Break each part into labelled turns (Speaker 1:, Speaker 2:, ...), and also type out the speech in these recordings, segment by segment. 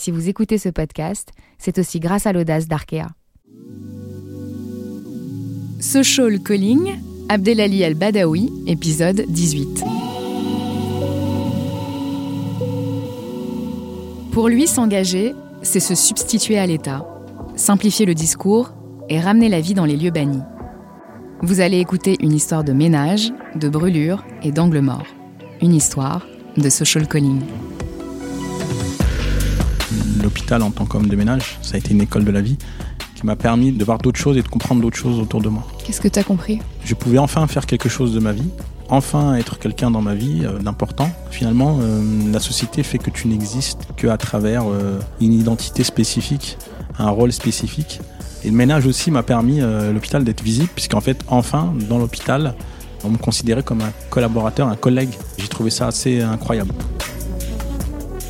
Speaker 1: si vous écoutez ce podcast, c'est aussi grâce à l'audace d'Arkea. Social Calling, Abdelali El-Badawi, épisode 18. Pour lui, s'engager, c'est se substituer à l'État, simplifier le discours et ramener la vie dans les lieux bannis. Vous allez écouter une histoire de ménage, de brûlure et d'angle mort. Une histoire de social calling.
Speaker 2: L'hôpital en tant qu'homme de ménage, ça a été une école de la vie qui m'a permis de voir d'autres choses et de comprendre d'autres choses autour de moi.
Speaker 1: Qu'est-ce que tu as compris?
Speaker 2: Je pouvais enfin faire quelque chose de ma vie, enfin être quelqu'un dans ma vie euh, d'important. Finalement, euh, la société fait que tu n'existes qu'à travers euh, une identité spécifique, un rôle spécifique. Et le ménage aussi m'a permis, l'hôpital, d'être visible, puisqu'en fait, enfin, dans l'hôpital, on me considérait comme un collaborateur, un collègue. J'ai trouvé ça assez incroyable.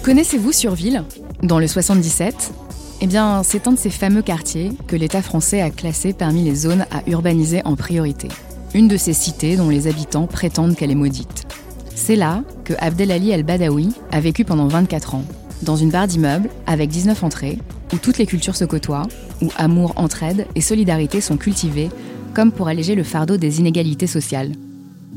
Speaker 1: Connaissez-vous Surville? Dans le 77, eh bien, c'est un de ces fameux quartiers que l'État français a classé parmi les zones à urbaniser en priorité. Une de ces cités dont les habitants prétendent qu'elle est maudite. C'est là que Abdelali El-Badawi a vécu pendant 24 ans, dans une barre d'immeubles avec 19 entrées, où toutes les cultures se côtoient, où amour, entraide et solidarité sont cultivés, comme pour alléger le fardeau des inégalités sociales.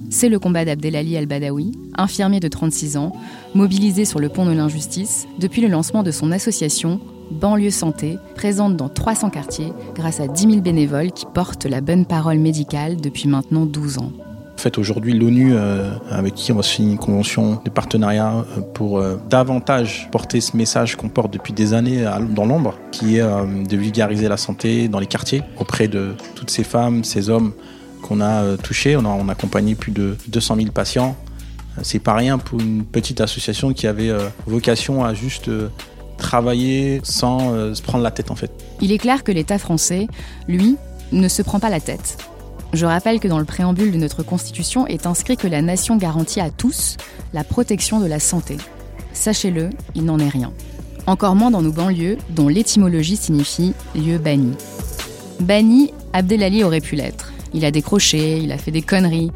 Speaker 1: C'est le combat d'Abdelali El-Badawi, infirmier de 36 ans, mobilisé sur le pont de l'injustice depuis le lancement de son association banlieue santé, présente dans 300 quartiers grâce à 10 000 bénévoles qui portent la bonne parole médicale depuis maintenant 12 ans.
Speaker 2: En fait, aujourd'hui, l'ONU, euh, avec qui on va signer une convention de partenariat euh, pour euh, davantage porter ce message qu'on porte depuis des années dans l'ombre, qui est de vulgariser la santé dans les quartiers auprès de toutes ces femmes, ces hommes qu'on a. On a, on a accompagné plus de 200 000 patients. C'est pas rien pour une petite association qui avait vocation à juste travailler sans euh, se prendre la tête en fait.
Speaker 1: Il est clair que l'État français, lui, ne se prend pas la tête. Je rappelle que dans le préambule de notre Constitution est inscrit que la nation garantit à tous la protection de la santé. Sachez-le, il n'en est rien. Encore moins dans nos banlieues, dont l'étymologie signifie lieu banni. Banni, Abdelali aurait pu l'être. Il a décroché, il a fait des conneries.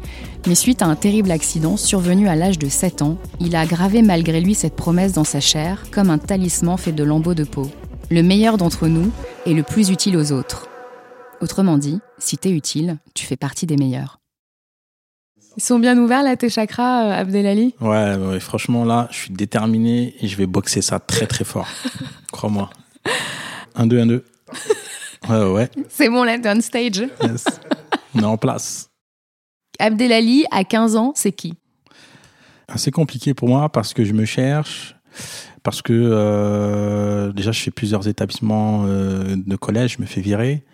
Speaker 1: Mais suite à un terrible accident survenu à l'âge de 7 ans, il a gravé malgré lui cette promesse dans sa chair comme un talisman fait de lambeaux de peau. Le meilleur d'entre nous est le plus utile aux autres. Autrement dit, si t'es utile, tu fais partie des meilleurs. Ils sont bien ouverts là tes chakras, euh, Abdelali?
Speaker 2: Ouais, franchement là, je suis déterminé et je vais boxer ça très très fort. Crois-moi. Un, deux, un, deux. Ouais, ouais.
Speaker 1: C'est bon là, t'es on stage.
Speaker 2: On est en place.
Speaker 1: Abdelali, à 15 ans, c'est qui?
Speaker 2: C'est compliqué pour moi parce que je me cherche, parce que euh, déjà je fais plusieurs établissements euh, de collège, je me fais virer.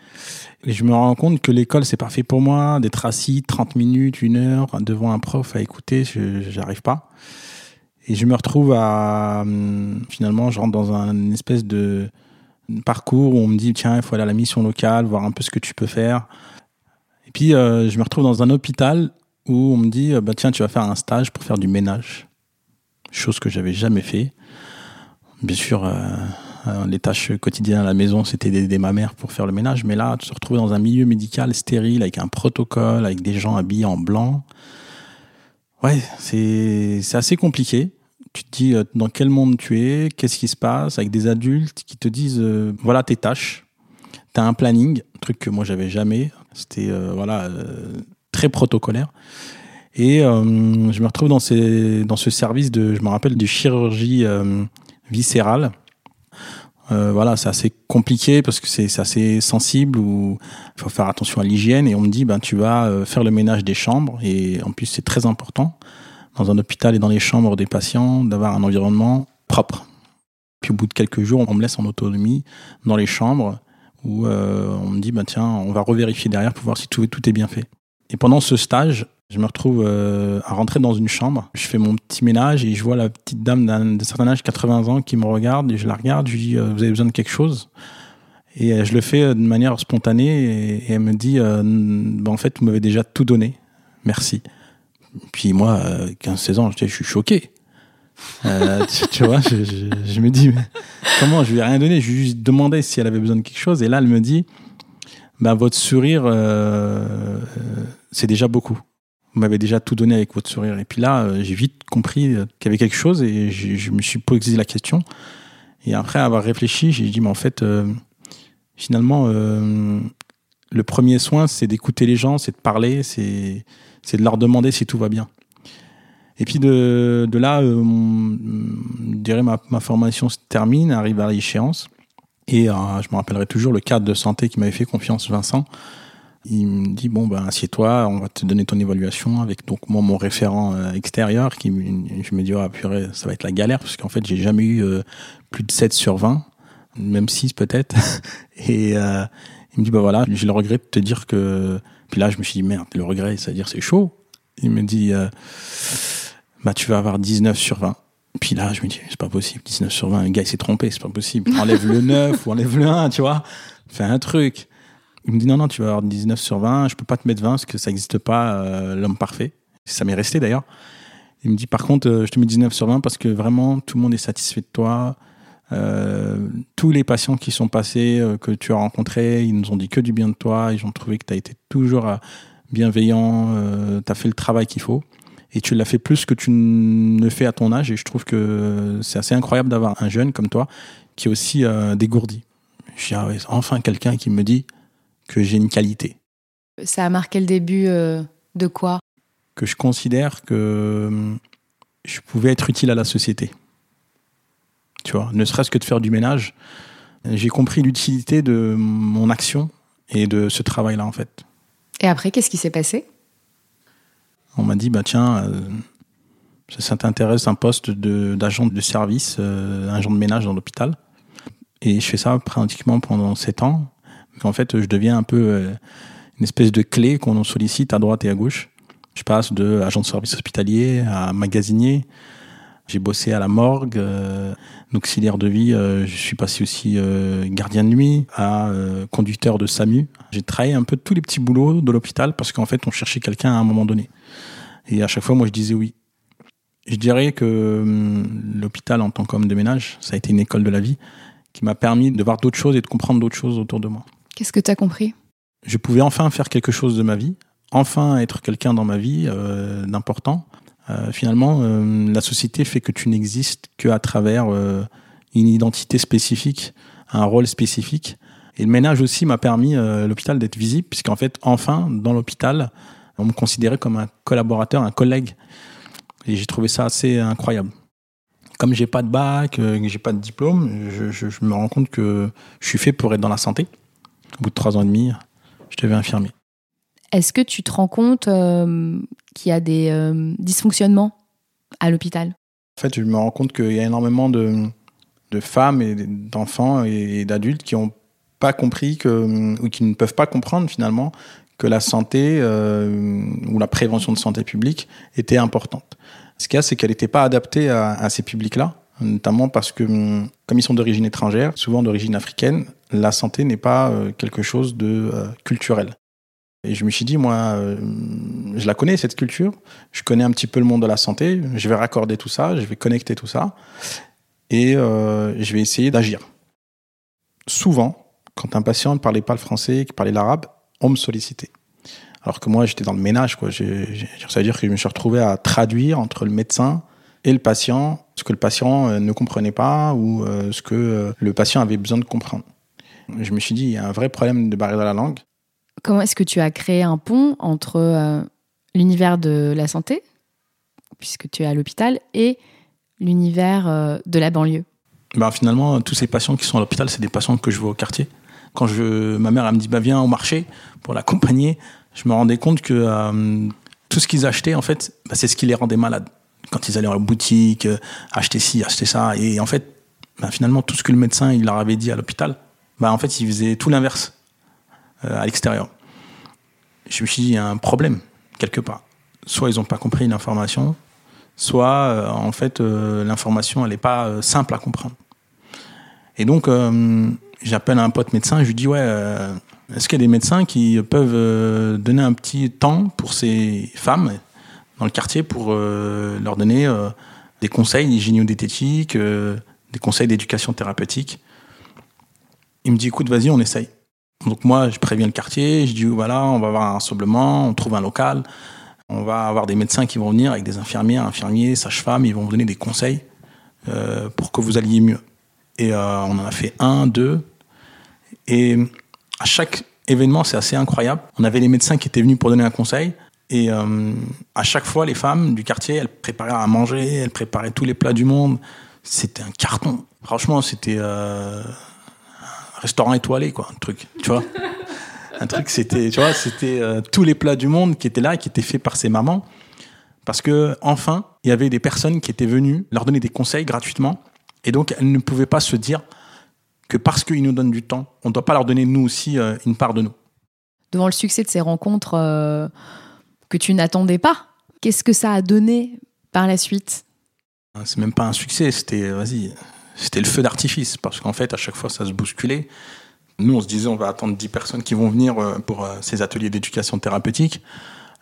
Speaker 2: Et je me rends compte que l'école, c'est parfait pour moi, d'être assis 30 minutes, une heure devant un prof à écouter, je n'arrive pas. Et je me retrouve à, hum, finalement, je rentre dans un espèce de parcours où on me dit, tiens, il faut aller à la mission locale, voir un peu ce que tu peux faire puis euh, je me retrouve dans un hôpital où on me dit euh, bah tiens tu vas faire un stage pour faire du ménage, chose que j'avais jamais fait. Bien sûr, euh, les tâches quotidiennes à la maison c'était d'aider ma mère pour faire le ménage, mais là tu te retrouves dans un milieu médical stérile avec un protocole, avec des gens habillés en blanc. Ouais, c'est c'est assez compliqué. Tu te dis dans quel monde tu es, qu'est-ce qui se passe, avec des adultes qui te disent voilà tes tâches, tu as un planning, truc que moi j'avais jamais. C'était euh, voilà euh, très protocolaire. Et euh, je me retrouve dans, ces, dans ce service de, je me rappelle, de chirurgie viscérale. voilà, c'est assez compliqué parce que c'est assez sensible où il faut faire attention à l'hygiène et on me dit ben tu vas faire le ménage des chambres et en plus c'est très important dans un hôpital et dans les chambres des patients d'avoir un environnement propre. Puis au bout de quelques jours, on me laisse en autonomie dans les chambres où euh, on me dit bah tiens, on va revérifier derrière pour voir si tout, est bien fait. Et pendant ce stage, je me retrouve euh, à rentrer dans une chambre. Je fais mon petit ménage et je vois la petite dame d'un certain âge, 80 ans, qui me regarde et je la regarde. Je lui dis euh, vous avez besoin de quelque chose? Et je le fais de manière spontanée et, elle me dit, bah, en fait, vous m'avez déjà tout donné, merci. Puis moi, 15-16 ans, je suis choqué. Euh, tu, vois, je, me dis, mais comment je lui ai rien donné? Je lui ai juste demandé si elle avait besoin de quelque chose. Et là, elle me dit, bah, votre sourire, euh, c'est déjà beaucoup. Vous m'avez déjà tout donné avec votre sourire. Et puis là, euh, j'ai vite compris qu'il y avait quelque chose et je, me suis posé la question. Et après avoir réfléchi, j'ai dit, mais en fait, finalement, le premier soin, c'est d'écouter les gens, c'est de parler, c'est de leur demander si tout va bien. Et puis de, de là, euh, je dirais ma, ma, formation se termine, arrive à l'échéance. Et euh, je me rappellerai toujours le cadre de santé qui m'avait fait confiance, Vincent. Il me dit bon ben assieds-toi, on va te donner ton évaluation avec donc moi mon référent euh, extérieur qui je me dis oh purée ça va être la galère parce qu'en fait j'ai jamais eu plus de 7 sur 20 même 6 peut-être et il me dit bah voilà j'ai le regret de te dire que puis là je me suis dit merde le regret c'est à dire c'est chaud il me dit bah, tu vas avoir 19 sur 20. Puis là, je me dis, c'est pas possible, 19 sur 20, un gars, il s'est trompé, c'est pas possible. Enlève le 9 ou enlève le 1, tu vois. Fais un truc. Il me dit, non, non, tu vas avoir 19 sur 20, je peux pas te mettre 20 parce que ça n'existe pas, euh, l'homme parfait. Ça m'est resté d'ailleurs. Il me dit, par contre, euh, je te mets 19 sur 20 parce que vraiment, tout le monde est satisfait de toi. Euh, tous les patients qui sont passés, que tu as rencontrés, ils nous ont dit que du bien de toi. Ils ont trouvé que tu as été toujours bienveillant, tu as fait le travail qu'il faut et tu l'as fait plus que tu ne fais à ton âge et je trouve que c'est assez incroyable d'avoir un jeune comme toi qui est aussi euh, dégourdi. Je dis, ah enfin quelqu'un qui me dit que j'ai une qualité.
Speaker 1: Ça a marqué le début euh, de quoi?
Speaker 2: Que je considère que euh, je pouvais être utile à la société. Tu vois, ne serait-ce que de faire du ménage. J'ai compris l'utilité de mon action et de ce travail-là en fait.
Speaker 1: Et après, qu'est-ce qui s'est passé?
Speaker 2: On m'a dit, bah tiens, euh, ça t'intéresse un poste d'agent de, service, euh, agent de ménage dans l'hôpital. Et je fais ça pratiquement pendant sept ans. En fait, je deviens un peu euh, une espèce de clé qu'on sollicite à droite et à gauche. Je passe de agent de service hospitalier à magasinier. J'ai bossé à la morgue, euh, auxiliaire de vie. je suis passé aussi gardien de nuit, à conducteur de SAMU. J'ai travaillé un peu tous les petits boulots de l'hôpital parce qu'en fait, on cherchait quelqu'un à un moment donné. Et à chaque fois, moi, je disais oui. Je dirais que hum, l'hôpital, en tant qu'homme de ménage, ça a été une école de la vie qui m'a permis de voir d'autres choses et de comprendre d'autres choses autour de moi.
Speaker 1: Qu'est-ce que tu as compris?
Speaker 2: Je pouvais enfin faire quelque chose de ma vie, enfin être quelqu'un dans ma vie euh, d'important. Euh, finalement, euh, la société fait que tu n'existes qu'à travers euh, une identité spécifique, un rôle spécifique. Et le ménage aussi m'a permis, euh, l'hôpital, d'être visible, puisqu'en fait, enfin, dans l'hôpital, on me considérait comme un collaborateur, un collègue. Et j'ai trouvé ça assez incroyable. Comme j'ai pas de bac, euh, que j'ai pas de diplôme, je, me rends compte que je suis fait pour être dans la santé. Au bout de trois ans et demi, je devais infirmier.
Speaker 1: Est-ce que tu te rends compte euh, qu'il y a des euh, dysfonctionnements à l'hôpital?
Speaker 2: En fait, je me rends compte qu'il y a énormément de, femmes et d'enfants et d'adultes qui n'ont pas compris ou qui ne peuvent pas comprendre finalement que la santé euh, ou la prévention de santé publique était importante. Ce qu'il y a, c'est qu'elle n'était pas adaptée à, ces publics-là, notamment parce que, comme ils sont d'origine étrangère, souvent d'origine africaine, la santé n'est pas quelque chose de culturel. Et je me suis dit, moi, je la connais, cette culture, je connais un petit peu le monde de la santé, je vais raccorder tout ça, je vais connecter tout ça, et je vais essayer d'agir. Souvent, quand un patient ne parlait pas le français, qui parlait l'arabe, on me sollicitait. Alors que moi, j'étais dans le ménage, quoi. ça veut dire que je me suis retrouvé à traduire entre le médecin et le patient ce que le patient euh, ne comprenait pas ou euh, ce que euh, le patient avait besoin de comprendre. Je me suis dit, il y a un vrai problème de barrière de la langue.
Speaker 1: Comment est-ce que tu as créé un pont entre l'univers de la santé, puisque tu es à l'hôpital, et l'univers de la banlieue?
Speaker 2: Ben, Finalement, tous ces patients qui sont à l'hôpital, c'est des patients que je vois au quartier. Quand je, ma mère elle me dit bah viens au marché pour l'accompagner, je me rendais compte que euh, tout ce qu'ils achetaient en fait, bah, c'est ce qui les rendait malades. Quand ils allaient en boutique, euh, acheter ci, acheter ça, et en fait, finalement tout ce que le médecin il leur avait dit à l'hôpital, en fait ils faisaient tout l'inverse euh, à l'extérieur. Je me suis dit il y a un problème quelque part. Soit ils n'ont pas compris l'information, soit en fait l'information elle n'est pas simple à comprendre. Et donc j'appelle un pote médecin, je lui dis ouais, euh, est-ce qu'il y a des médecins qui peuvent euh, donner un petit temps pour ces femmes dans le quartier pour euh, leur donner des conseils hygiéno-diététiques, des conseils d'éducation thérapeutique? Il me dit écoute, vas-y, on essaye. Donc moi, je préviens le quartier, je dis voilà, on va avoir un rassemblement, on trouve un local, on va avoir des médecins qui vont venir avec des infirmières, infirmiers, sages-femmes, ils vont vous donner des conseils pour que vous alliez mieux. Et on en a fait un, deux, et à chaque événement, c'est assez incroyable. On avait les médecins qui étaient venus pour donner un conseil. Et euh, à chaque fois, les femmes du quartier, elles préparaient à manger, elles préparaient tous les plats du monde. C'était un carton. Franchement, c'était euh, un restaurant étoilé, quoi, un truc, tu vois. un truc, c'était, tu vois, c'était euh, tous les plats du monde qui étaient là, et qui étaient faits par ces mamans. Parce que, enfin, il y avait des personnes qui étaient venues leur donner des conseils gratuitement. Et donc, elles ne pouvaient pas se dire, que parce qu'ils nous donnent du temps, on ne doit pas leur donner nous aussi euh, une part de nous.
Speaker 1: Devant le succès de ces rencontres euh, que tu n'attendais pas, qu'est-ce que ça a donné par la suite?
Speaker 2: Ah, C'est même pas un succès, c'était vas-y, c'était le feu d'artifice parce qu'en fait à chaque fois ça se bousculait. Nous on se disait on va attendre 10 personnes qui vont venir euh, pour ces ateliers d'éducation thérapeutique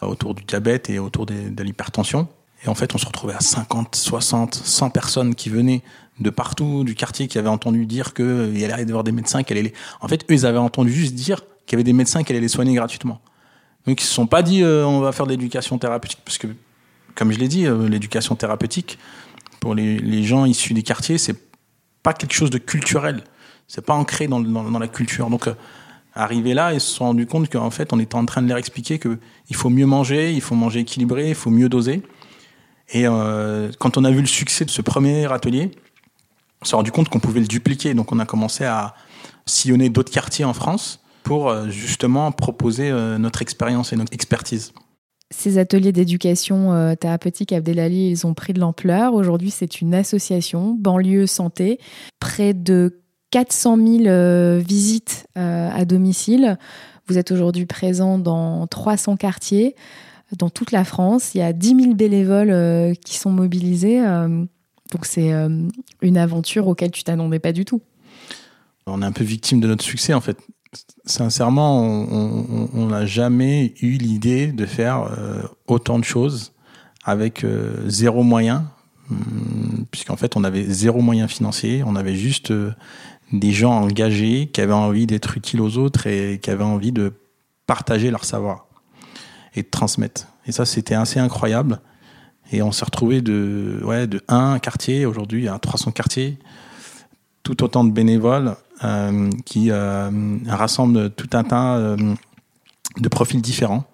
Speaker 2: autour du diabète et autour de l'hypertension. Et en fait, on se retrouvait à 50, 60, 100 personnes qui venaient de partout du quartier qui avaient entendu dire qu'il allait y avoir des médecins allaient les... En fait, eux, ils avaient entendu juste dire qu'il y avait des médecins qui allaient les soigner gratuitement. Donc, ils se sont pas dit euh, on va faire de l'éducation thérapeutique. Parce que, comme je l'ai dit, euh, l'éducation thérapeutique, pour les, gens issus des quartiers, c'est pas quelque chose de culturel. C'est pas ancré dans, la culture. Donc, euh, là, ils se sont rendus compte qu'en fait, on était en train de leur expliquer qu'il faut mieux manger, il faut manger équilibré, il faut mieux doser. Et quand on a vu le succès de ce premier atelier, on s'est rendu compte qu'on pouvait le dupliquer. Donc on a commencé à sillonner d'autres quartiers en France pour euh, justement proposer euh, notre expérience et notre expertise.
Speaker 1: Ces ateliers d'éducation euh, thérapeutique Abdelali, ils ont pris de l'ampleur. Aujourd'hui, c'est une association, Banlieue Santé, près de 400 000 visites à domicile. Vous êtes aujourd'hui présent dans 300 quartiers, dans toute la France. Il y a 10 000 bénévoles qui sont mobilisés. Donc c'est euh, une aventure auquel tu t'attendais pas du tout.
Speaker 2: On est un peu victime de notre succès en fait. Sincèrement, on n'a jamais eu l'idée de faire euh, autant de choses avec euh, zéro moyen, hum, puisqu'en fait on avait zéro moyen financier, on avait juste des gens engagés qui avaient envie d'être utiles aux autres et qui avaient envie de partager leur savoir et de transmettre. Et ça, c'était assez incroyable. Et on s'est retrouvé de, ouais, de un quartier aujourd'hui à 300 quartiers, tout autant de bénévoles euh, qui euh, rassemblent tout un tas euh, de profils différents.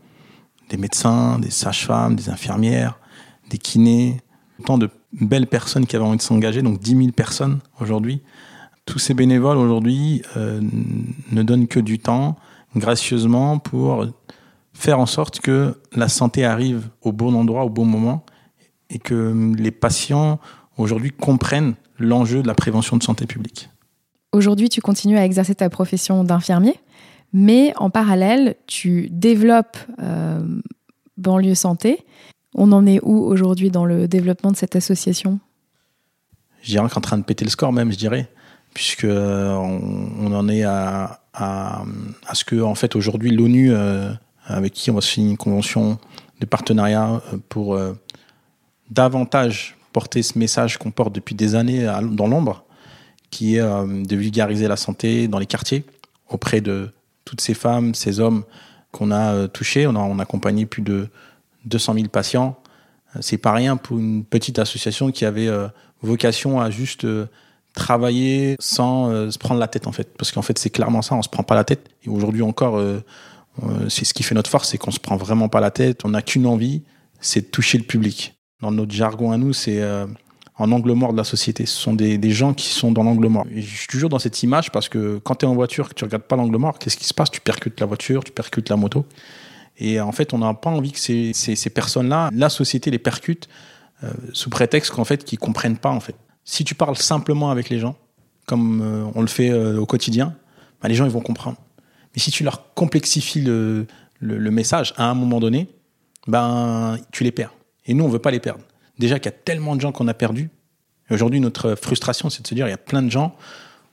Speaker 2: Des médecins, des sages-femmes, des infirmières, des kinés, autant de belles personnes qui avaient envie de s'engager, donc 10 000 personnes aujourd'hui. Tous ces bénévoles aujourd'hui ne donnent que du temps, gracieusement, pour faire en sorte que la santé arrive au bon endroit, au bon moment, et que les patients aujourd'hui comprennent l'enjeu de la prévention de santé publique.
Speaker 1: Aujourd'hui, tu continues à exercer ta profession d'infirmier, mais en parallèle, tu développes euh, Banlieue Santé. On en est où aujourd'hui dans le développement de cette association?
Speaker 2: Je dirais qu'en train de péter le score même, je dirais, puisque euh, on, en est à, à, ce que, en fait, aujourd'hui, l'ONU, euh, avec qui on va signer une convention de partenariat pour davantage porter ce message qu'on porte depuis des années dans l'ombre, qui est euh, de vulgariser la santé dans les quartiers auprès de toutes ces femmes, ces hommes qu'on a euh, touchés. On a, accompagné plus de 200 000 patients. Euh, c'est pas rien pour une petite association qui avait vocation à juste travailler sans se prendre la tête en fait. Parce qu'en fait c'est clairement ça, on se prend pas la tête. Et aujourd'hui encore, c'est ce qui fait notre force, c'est qu'on se prend vraiment pas la tête. On n'a qu'une envie, c'est de toucher le public dans notre jargon à nous, c'est euh, en angle mort de la société. Ce sont des, des gens qui sont dans l'angle mort. je suis toujours dans cette image parce que quand tu es en voiture, que tu regardes pas l'angle mort, qu'est-ce qui se passe? Tu percutes la voiture, tu percutes la moto. Et en fait, on n'a pas envie que ces, ces, ces personnes-là, la société les percute euh, sous prétexte qu'en fait, qu'ils comprennent pas en fait. Si tu parles simplement avec les gens, comme euh, on le fait au quotidien, bah, les gens ils vont comprendre. Mais si tu leur complexifies le, le, le message à un moment donné, ben tu les perds. Et nous, on veut pas les perdre. Déjà qu'il y a tellement de gens qu'on a perdus. Aujourd'hui, notre frustration, c'est de se dire, il y a plein de gens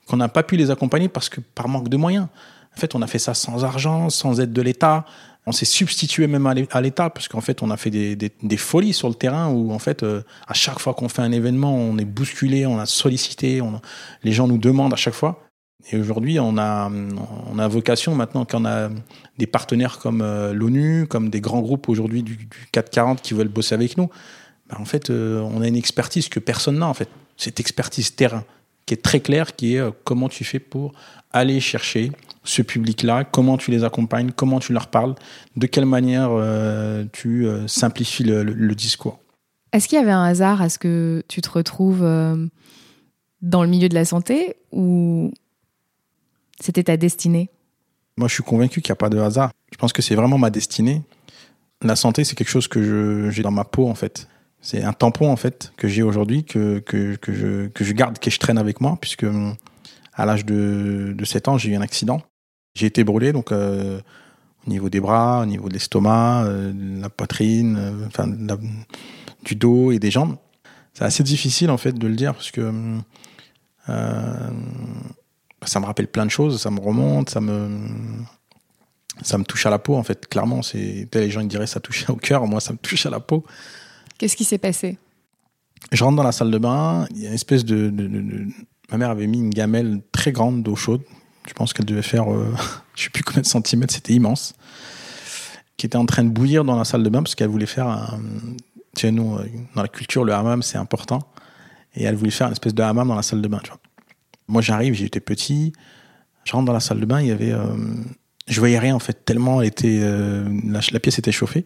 Speaker 2: qu'on n'a pas pu les accompagner parce que par manque de moyens. En fait, on a fait ça sans argent, sans aide de l'État. On s'est substitué même à l'État parce qu'en fait, on a fait des, folies sur le terrain où en fait, euh, à chaque fois qu'on fait un événement, on est bousculé, on a sollicité, on, les gens nous demandent à chaque fois. Et aujourd'hui, on a, on a vocation maintenant qu'on a des partenaires comme euh, l'ONU, comme des grands groupes aujourd'hui du, du 440 qui veulent bosser avec nous. Ben, en fait, euh, on a une expertise que personne n'a en fait. Cette expertise terrain qui est très claire, qui est euh, comment tu fais pour aller chercher ce public-là, comment tu les accompagnes, comment tu leur parles, de quelle manière tu simplifies le discours.
Speaker 1: Est-ce qu'il y avait un hasard à ce que tu te retrouves dans le milieu de la santé ou c'était ta destinée
Speaker 2: Moi, je suis convaincu qu'il n'y a pas de hasard. Je pense que c'est vraiment ma destinée. La santé, c'est quelque chose que j'ai dans ma peau, en fait. C'est un tampon, en fait, que j'ai aujourd'hui, que, que, que, je, garde, que je traîne avec moi, puisque à l'âge de, de 7 ans, j'ai eu un accident. J'ai été brûlé, donc euh, au niveau des bras, au niveau de l'estomac, euh, la poitrine, euh, enfin, du dos et des jambes. C'est assez difficile, en fait, de le dire, parce que euh, ça me rappelle plein de choses, ça me remonte, ça me, ça me touche à la peau en fait. Clairement, c'est les gens ils diraient ça touche au cœur, moi ça me touche à la peau.
Speaker 1: Qu'est-ce qui s'est passé?
Speaker 2: Je rentre dans la salle de bain, il y a une espèce de, de, de, de... ma mère avait mis une gamelle très grande d'eau chaude. Je pense qu'elle devait faire, euh, je sais plus combien de centimètres, c'était immense, qui était en train de bouillir dans la salle de bain parce qu'elle voulait faire un, tu sais, nous dans la culture le hammam c'est important et elle voulait faire une espèce de hammam dans la salle de bain, tu vois. Moi, j'arrive, j'étais petit. Je rentre dans la salle de bain, il y avait. Euh, je voyais rien, en fait, tellement elle était, euh, la, pièce était chauffée.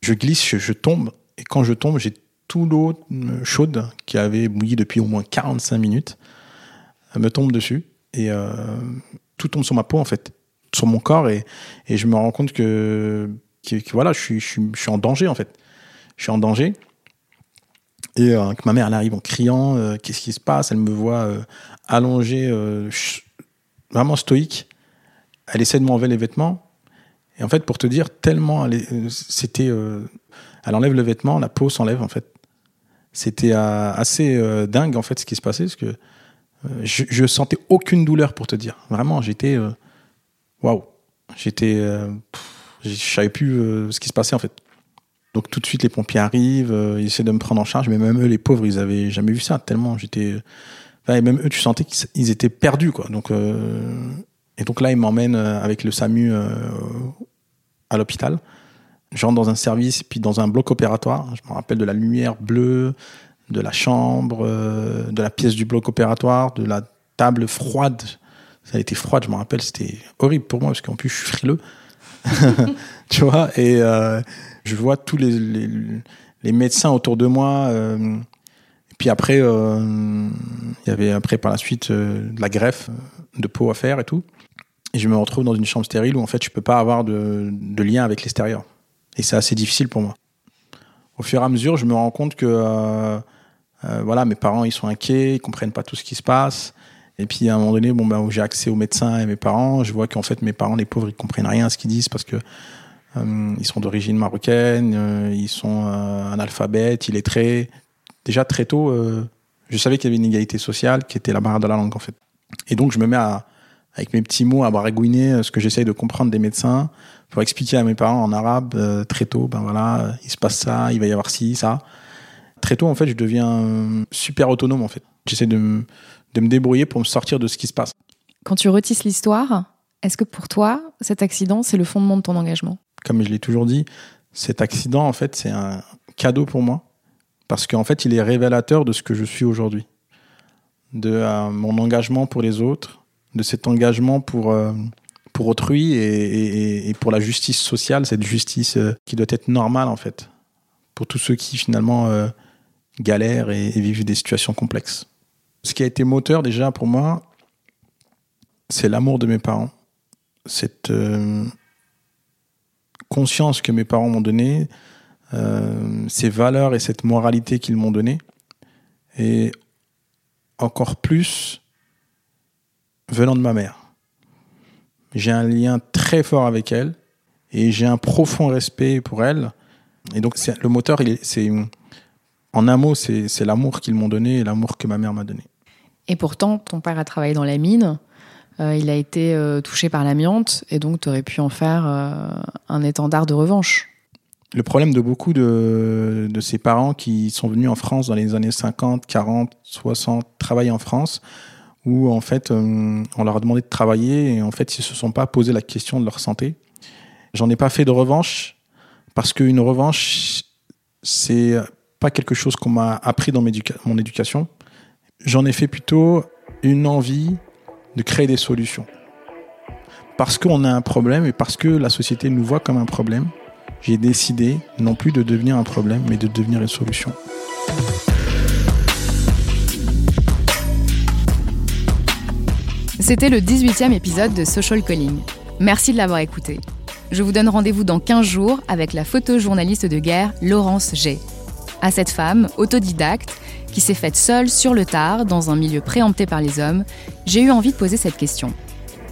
Speaker 2: Je glisse, je, tombe, et quand je tombe, j'ai tout l'eau chaude qui avait bouilli depuis au moins 45 minutes. Elle me tombe dessus, et euh, tout tombe sur ma peau, en fait, sur mon corps, et, et je me rends compte que, que, que voilà, je suis, je, suis, je suis en danger, en fait. Je suis en danger. Et euh, que ma mère arrive en criant, euh, qu'est-ce qui se passe? Elle me voit euh, allongé, vraiment stoïque. Elle essaie de m'enlever les vêtements. Et en fait, pour te dire, tellement, c'était, elle enlève le vêtement, la peau s'enlève en fait. C'était assez dingue en fait ce qui se passait parce que je, je sentais aucune douleur pour te dire. Vraiment, j'étais, waouh, j'étais, je savais plus ce qui se passait en fait. Donc tout de suite les pompiers arrivent, euh, ils essaient de me prendre en charge, mais même eux les pauvres ils avaient jamais vu ça tellement j'étais, et même eux tu sentais qu'ils étaient perdus quoi. Donc euh... et donc là ils m'emmènent euh, avec le SAMU euh, à l'hôpital. Je rentre dans un service puis dans un bloc opératoire. Je me rappelle de la lumière bleue, de la chambre, euh, de la pièce du bloc opératoire, de la table froide. Ça a été froide, je me rappelle, c'était horrible pour moi parce qu'en plus je suis frileux. tu vois et euh, je vois tous les, les, médecins autour de moi. Euh, et puis après, euh, il y avait après par la suite euh, de la greffe de peau à faire et tout. Et je me retrouve dans une chambre stérile où en fait je peux pas avoir de, de lien avec l'extérieur. Et c'est assez difficile pour moi. Au fur et à mesure, je me rends compte que voilà, mes parents ils sont inquiets, ils comprennent pas tout ce qui se passe. Et puis à un moment donné, bon ben j'ai accès aux médecins et mes parents, je vois qu'en fait mes parents, les pauvres, ils comprennent rien à ce qu'ils disent parce que ils sont d'origine marocaine, euh, ils sont euh, analphabètes, illettrés. Déjà très tôt, je savais qu'il y avait une inégalité sociale qui était la barrière de la langue en fait. Et donc je me mets à, avec mes petits mots à baragouiner ce que j'essaye de comprendre des médecins pour expliquer à mes parents en arabe euh, très tôt, ben voilà, il se passe ça, il va y avoir ci, ça. Très tôt, en fait, je deviens super autonome, en fait. J'essaie de, de me débrouiller pour me sortir de ce qui se passe.
Speaker 1: Quand tu retisses l'histoire, est-ce que pour toi, cet accident, c'est le fondement de ton engagement?
Speaker 2: Comme je l'ai toujours dit, cet accident, en fait, c'est un cadeau pour moi. Parce qu'en fait, il est révélateur de ce que je suis aujourd'hui. De euh, mon engagement pour les autres, de cet engagement pour, euh, pour autrui et, pour la justice sociale, cette justice euh, qui doit être normale, en fait. Pour tous ceux qui, finalement, galèrent et, et vivent des situations complexes. Ce qui a été moteur, déjà, pour moi, c'est l'amour de mes parents. Cette conscience que mes parents m'ont donnée, euh, ces valeurs et cette moralité qu'ils m'ont donnée. Et encore plus venant de ma mère. J'ai un lien très fort avec elle et j'ai un profond respect pour elle. Et donc, le moteur, c'est en un mot, c'est l'amour qu'ils m'ont donné et l'amour que ma mère m'a donné.
Speaker 1: Et pourtant, ton père a travaillé dans la mine, euh, il a été euh, touché par l'amiante, et donc tu aurais pu en faire euh, un étendard de revanche.
Speaker 2: Le problème de beaucoup de, de ces parents qui sont venus en France dans les années 50, 40, 60, travailler en France, où en fait on leur a demandé de travailler et en fait ils se sont pas posé la question de leur santé. J'en ai pas fait de revanche parce qu'une revanche c'est pas quelque chose qu'on m'a appris dans mon éducation. J'en ai fait plutôt une envie de créer des solutions. Parce qu'on a un problème et parce que la société nous voit comme un problème, j'ai décidé non plus de devenir un problème, mais de devenir une solution.
Speaker 1: C'était le 18e épisode de Social Calling. Merci de l'avoir écouté. Je vous donne rendez-vous dans 15 jours avec la photojournaliste de guerre Laurence G. À cette femme, autodidacte, qui s'est faite seule sur le tard, dans un milieu préempté par les hommes, j'ai eu envie de poser cette question.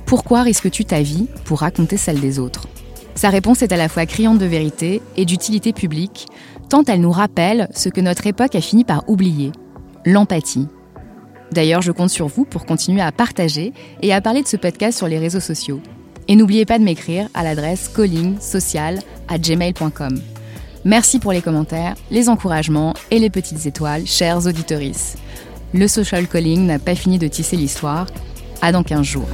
Speaker 1: Pourquoi risques-tu ta vie pour raconter celle des autres? Sa réponse est à la fois criante de vérité et d'utilité publique, tant elle nous rappelle ce que notre époque a fini par oublier, l'empathie. D'ailleurs, je compte sur vous pour continuer à partager et à parler de ce podcast sur les réseaux sociaux. Et n'oubliez pas de m'écrire à l'adresse callingsocial@gmail.com. Merci pour les commentaires, les encouragements et les petites étoiles, chers auditories. Le social calling n'a pas fini de tisser l'histoire. À dans 15 jours.